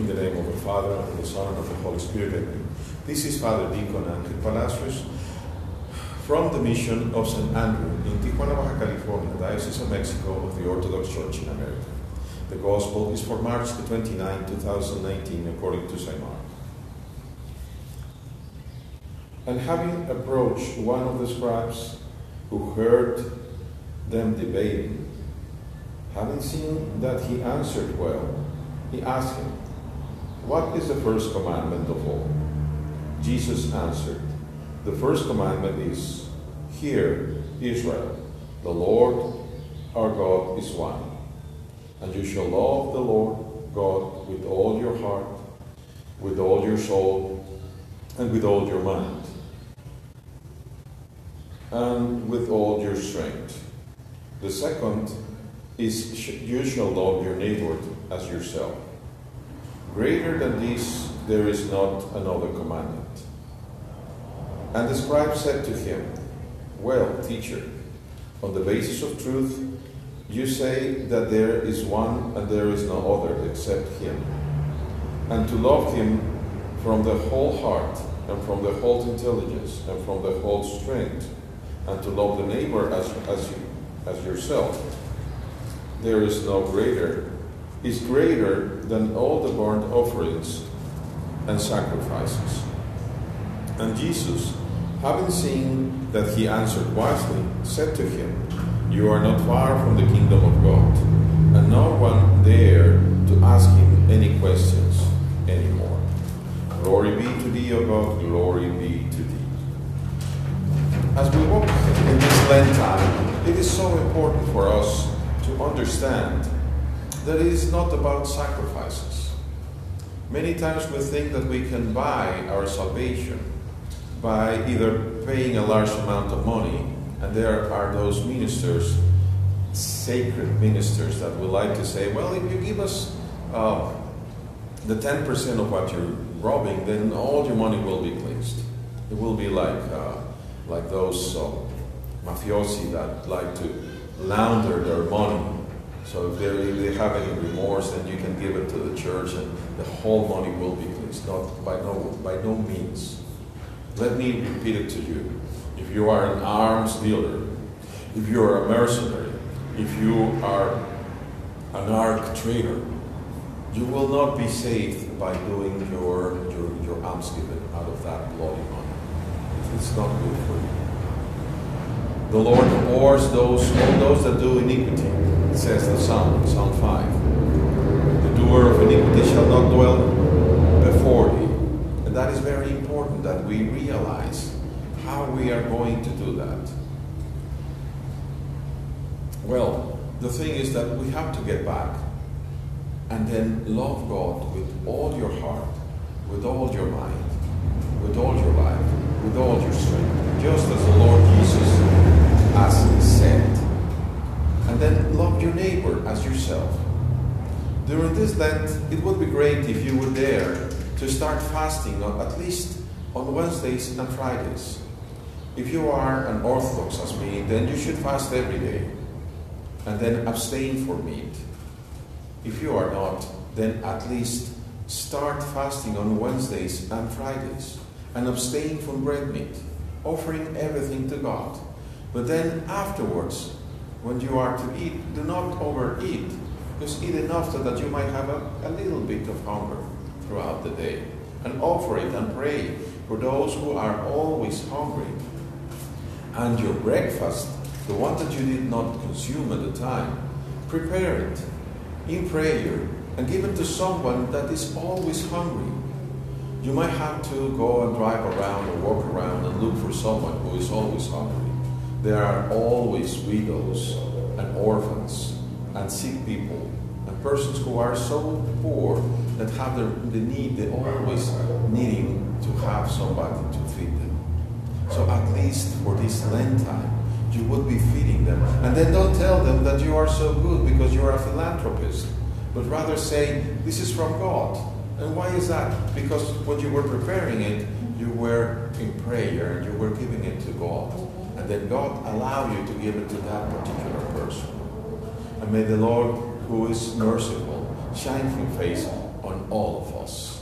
In the name of the Father, and the Son, and of the Holy Spirit. Amen. This is Father Deacon Angel Palacios from the mission of St. Andrew in Tijuana, Baja California, Diocese of Mexico of the Orthodox Church in America. The Gospel is for March the 29, 2019, according to St. Mark. And having approached one of the scribes who heard them debating, having seen that he answered well, he asked him, What is the first commandment of all? Jesus answered, The first commandment is, Hear, Israel, the Lord our God is one. And you shall love the Lord God with all your heart, with all your soul, and with all your mind, and with all your strength. The second is, You shall love your neighbor as yourself. Greater than this, there is not another commandment. And the scribe said to him, Well, teacher, on the basis of truth, you say that there is one and there is no other except him. And to love him from the whole heart and from the whole intelligence and from the whole strength, and to love the neighbor as, as, you, as yourself. There is no greater, is greater than all the burnt offerings and sacrifices. And Jesus, having seen that he answered wisely, said to him, You are not far from the kingdom of God. And no one dared to ask him any questions anymore. Glory be to thee, O God, glory be to thee. As we walk in this Lent time, it is so important for us to understand that is not about sacrifices. Many times we think that we can buy our salvation by either paying a large amount of money, and there are those ministers, sacred ministers, that would like to say, well, if you give us uh, the 10% of what you're robbing, then all your money will be cleansed. It will be like, uh, like those uh, mafiosi that like to launder their money. So if, if they have any remorse, then you can give it to the church, and the whole money will be cleansed. Not by no by no means. Let me repeat it to you. If you are an arms dealer, if you are a mercenary, if you are an arc trader, you will not be saved by doing your, your, your alms giving out of that bloody money. It's not good for you. The Lord abhors those, all those that do iniquity, it says in Psalm, Psalm 5. The doer of iniquity shall not dwell before thee. And that is very important that we realize how we are going to do that. Well, the thing is that we have to get back and then love God with all your heart, with all your mind, yourself. During this Lent, it would be great if you would dare to start fasting at least on Wednesdays and Fridays. If you are an Orthodox as me, then you should fast every day and then abstain from meat. If you are not, then at least start fasting on Wednesdays and Fridays and abstain from red meat, offering everything to God. But then afterwards, when you are to eat, do not overeat. Just eat enough so that you might have a, a little bit of hunger throughout the day. And offer it and pray for those who are always hungry. And your breakfast, the one that you did not consume at the time, prepare it in prayer and give it to someone that is always hungry. You might have to go and drive around or walk around and look for someone who is always hungry. There are always widows and orphans and sick people and persons who are so poor that have the, the need, they're always needing to have somebody to feed them. So at least for this Lent time, you would be feeding them. And then don't tell them that you are so good because you are a philanthropist, but rather say, This is from God. And why is that? Because when you were preparing it, you were in prayer and you were giving it to God. And then God allowed you to give it to that particular person. May the Lord who is merciful, shine his face on all of us.